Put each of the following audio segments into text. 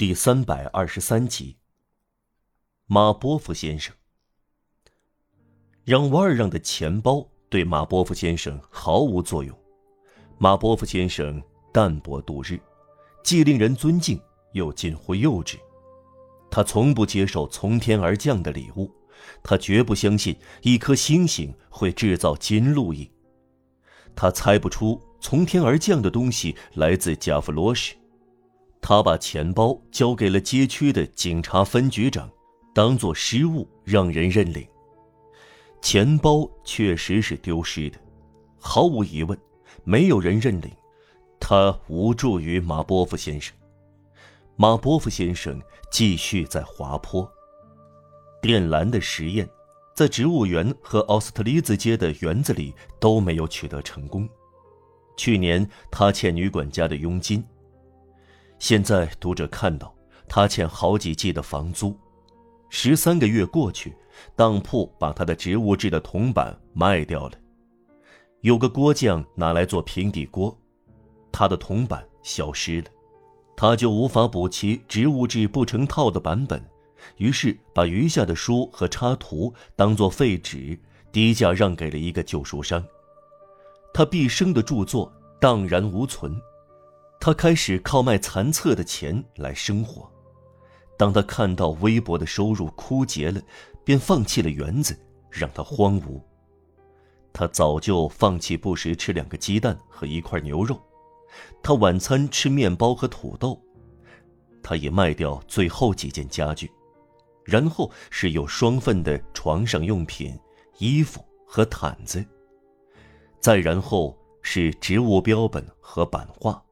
第三百二十三集。马波夫先生让瓦尔让的钱包对马波夫先生毫无作用。马波夫先生淡泊度日，既令人尊敬，又近乎幼稚。他从不接受从天而降的礼物，他绝不相信一颗星星会制造金路易。他猜不出从天而降的东西来自加弗罗什。他把钱包交给了街区的警察分局长，当做失物让人认领。钱包确实是丢失的，毫无疑问，没有人认领。他无助于马波夫先生。马波夫先生继续在滑坡。电缆的实验，在植物园和奥斯特利兹街的园子里都没有取得成功。去年他欠女管家的佣金。现在读者看到他欠好几季的房租。十三个月过去，当铺把他的植物制的铜板卖掉了。有个锅匠拿来做平底锅，他的铜板消失了，他就无法补齐植物制不成套的版本，于是把余下的书和插图当作废纸，低价让给了一个旧书商。他毕生的著作荡然无存。他开始靠卖残册的钱来生活。当他看到微薄的收入枯竭了，便放弃了园子，让它荒芜。他早就放弃不时吃两个鸡蛋和一块牛肉，他晚餐吃面包和土豆。他也卖掉最后几件家具，然后是有双份的床上用品、衣服和毯子。再然后是植物标本和版画。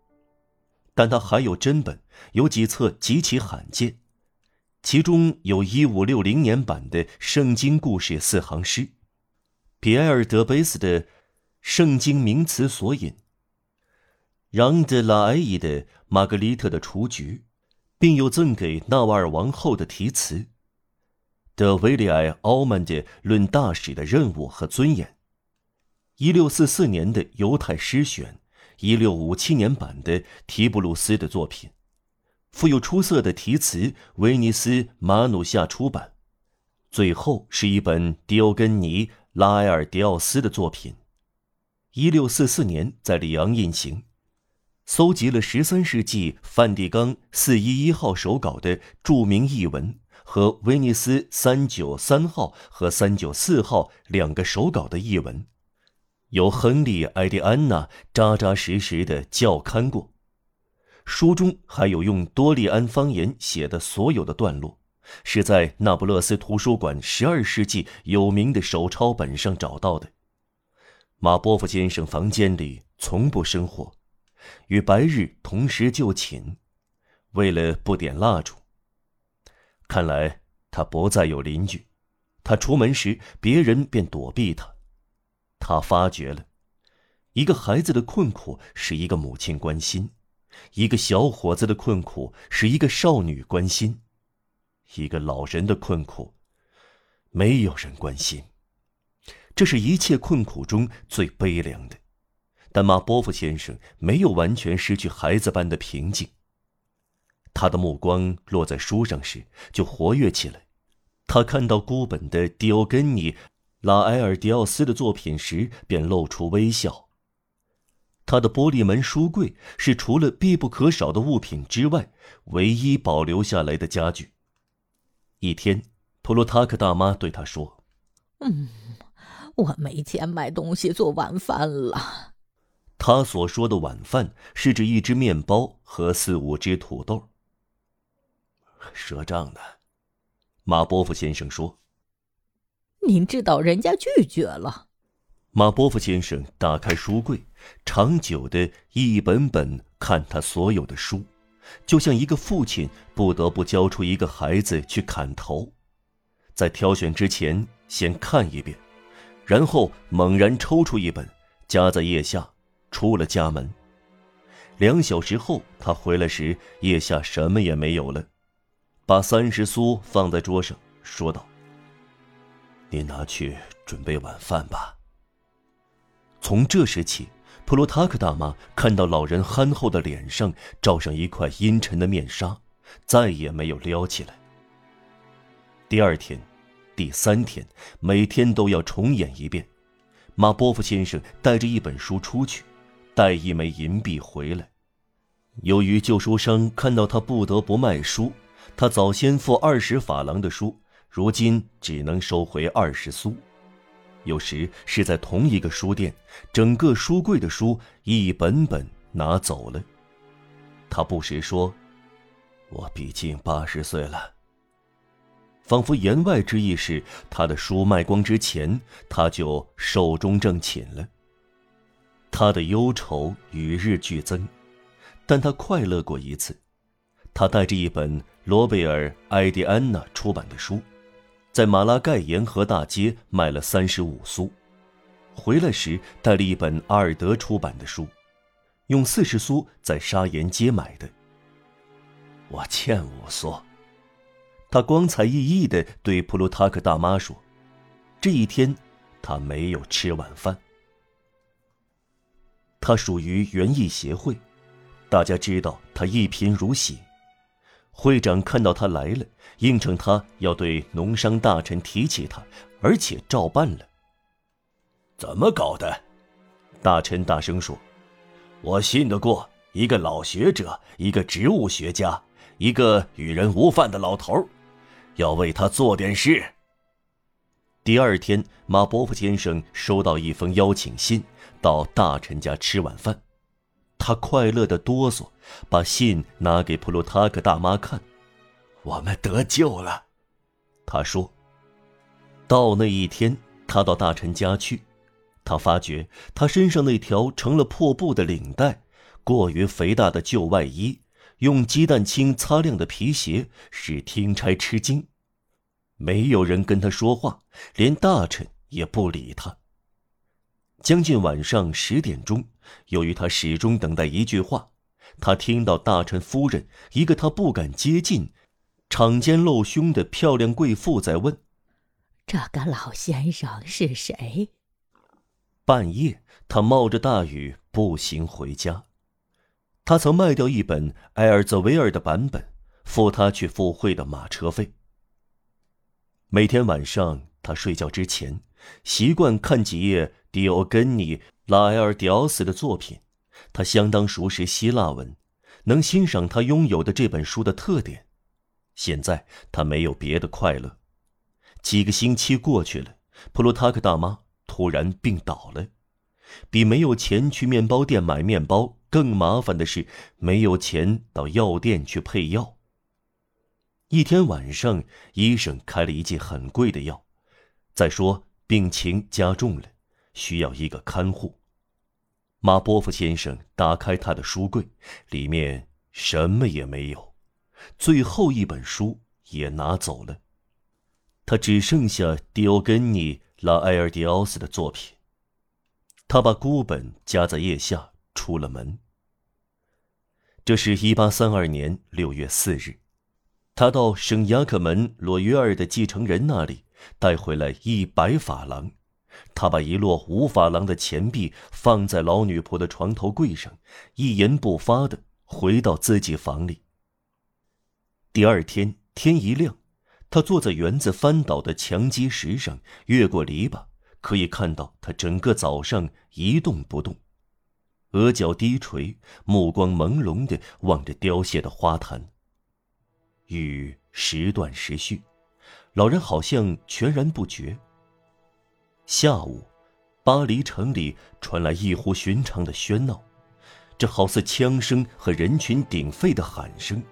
但他还有真本，有几册极其罕见，其中有一五六零年版的《圣经故事四行诗》，皮埃尔·德贝斯的《圣经名词索引》，让·德拉埃伊的《玛格丽特的雏菊》，并有赠给纳瓦尔王后的题词，德维利埃·奥曼的《论大使的任务和尊严》，一六四四年的犹太诗选。一六五七年版的提布鲁斯的作品，富有出色的题词，威尼斯马努夏出版。最后是一本迪欧根尼拉埃尔迪奥斯的作品，一六四四年在里昂印行，搜集了十三世纪梵蒂冈四一一号手稿的著名译文和威尼斯三九三号和三九四号两个手稿的译文。由亨利·埃迪安娜扎扎实实的校勘过，书中还有用多利安方言写的所有的段落，是在那不勒斯图书馆十二世纪有名的手抄本上找到的。马波夫先生房间里从不生火，与白日同时就寝，为了不点蜡烛。看来他不再有邻居，他出门时别人便躲避他。他发觉了，一个孩子的困苦是一个母亲关心，一个小伙子的困苦是一个少女关心，一个老人的困苦，没有人关心。这是一切困苦中最悲凉的。但马波夫先生没有完全失去孩子般的平静。他的目光落在书上时就活跃起来，他看到孤本的迪欧根尼。拉埃尔迪奥斯的作品时，便露出微笑。他的玻璃门书柜是除了必不可少的物品之外，唯一保留下来的家具。一天，普鲁塔克大妈对他说：“嗯，我没钱买东西做晚饭了。”他所说的晚饭是指一只面包和四五只土豆。赊账的，马波夫先生说。您知道人家拒绝了。马波夫先生打开书柜，长久的一本本看他所有的书，就像一个父亲不得不交出一个孩子去砍头，在挑选之前先看一遍，然后猛然抽出一本，夹在腋下，出了家门。两小时后他回来时，腋下什么也没有了，把三十苏放在桌上，说道。你拿去准备晚饭吧。从这时起，普罗塔克大妈看到老人憨厚的脸上罩上一块阴沉的面纱，再也没有撩起来。第二天、第三天，每天都要重演一遍。马波夫先生带着一本书出去，带一枚银币回来。由于旧书商看到他不得不卖书，他早先付二十法郎的书，如今只能收回二十苏。有时是在同一个书店，整个书柜的书一本本拿走了。他不时说：“我毕竟八十岁了。”仿佛言外之意是，他的书卖光之前，他就寿终正寝了。他的忧愁与日俱增。但他快乐过一次，他带着一本罗贝尔·埃迪安娜出版的书，在马拉盖沿河大街卖了三十五苏，回来时带了一本阿尔德出版的书，用四十苏在沙岩街买的。我欠五苏，他光彩熠熠地对普鲁塔克大妈说：“这一天，他没有吃晚饭。他属于园艺协会。”大家知道他一贫如洗，会长看到他来了，应承他要对农商大臣提起他，而且照办了。怎么搞的？大臣大声说：“我信得过一个老学者，一个植物学家，一个与人无犯的老头，要为他做点事。”第二天，马伯夫先生收到一封邀请信，到大臣家吃晚饭。他快乐的哆嗦，把信拿给普鲁塔克大妈看。我们得救了，他说。到那一天，他到大臣家去，他发觉他身上那条成了破布的领带，过于肥大的旧外衣，用鸡蛋清擦亮的皮鞋，使听差吃惊。没有人跟他说话，连大臣也不理他。将近晚上十点钟，由于他始终等待一句话，他听到大臣夫人一个他不敢接近、敞肩露胸的漂亮贵妇在问：“这个老先生是谁？”半夜，他冒着大雨步行回家。他曾卖掉一本埃尔泽维尔的版本，付他去赴会的马车费。每天晚上，他睡觉之前习惯看几页。迪欧根尼·拉埃尔·迪奥斯的作品，他相当熟识希腊文，能欣赏他拥有的这本书的特点。现在他没有别的快乐。几个星期过去了，普鲁塔克大妈突然病倒了。比没有钱去面包店买面包更麻烦的是，没有钱到药店去配药。一天晚上，医生开了一剂很贵的药。再说，病情加重了。需要一个看护。马波夫先生打开他的书柜，里面什么也没有，最后一本书也拿走了。他只剩下迪欧根尼·拉埃尔迪奥斯的作品。他把孤本夹在腋下，出了门。这是一八三二年六月四日，他到圣雅克门罗约尔的继承人那里带回来一百法郎。他把一摞五法郎的钱币放在老女仆的床头柜上，一言不发的回到自己房里。第二天天一亮，他坐在园子翻倒的墙基石上，越过篱笆，可以看到他整个早上一动不动，额角低垂，目光朦胧的望着凋谢的花坛。雨时断时续，老人好像全然不觉。下午，巴黎城里传来异乎寻常的喧闹，这好似枪声和人群鼎沸的喊声。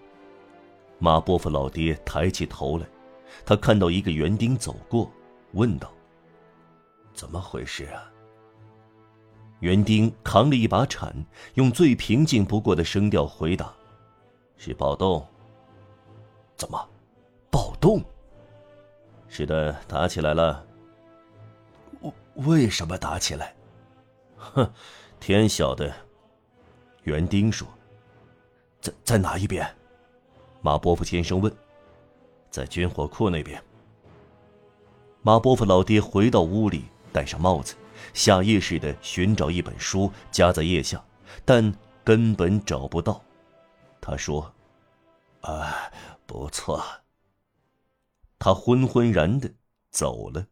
马波夫老爹抬起头来，他看到一个园丁走过，问道：“怎么回事啊？”园丁扛了一把铲，用最平静不过的声调回答：“是暴动。”“怎么，暴动？”“是的，打起来了。”为什么打起来？哼，天晓得。园丁说：“在在哪一边？”马波夫先生问。“在军火库那边。”马波夫老爹回到屋里，戴上帽子，下意识的寻找一本书夹在腋下，但根本找不到。他说：“啊，不错。他昏昏然的走了。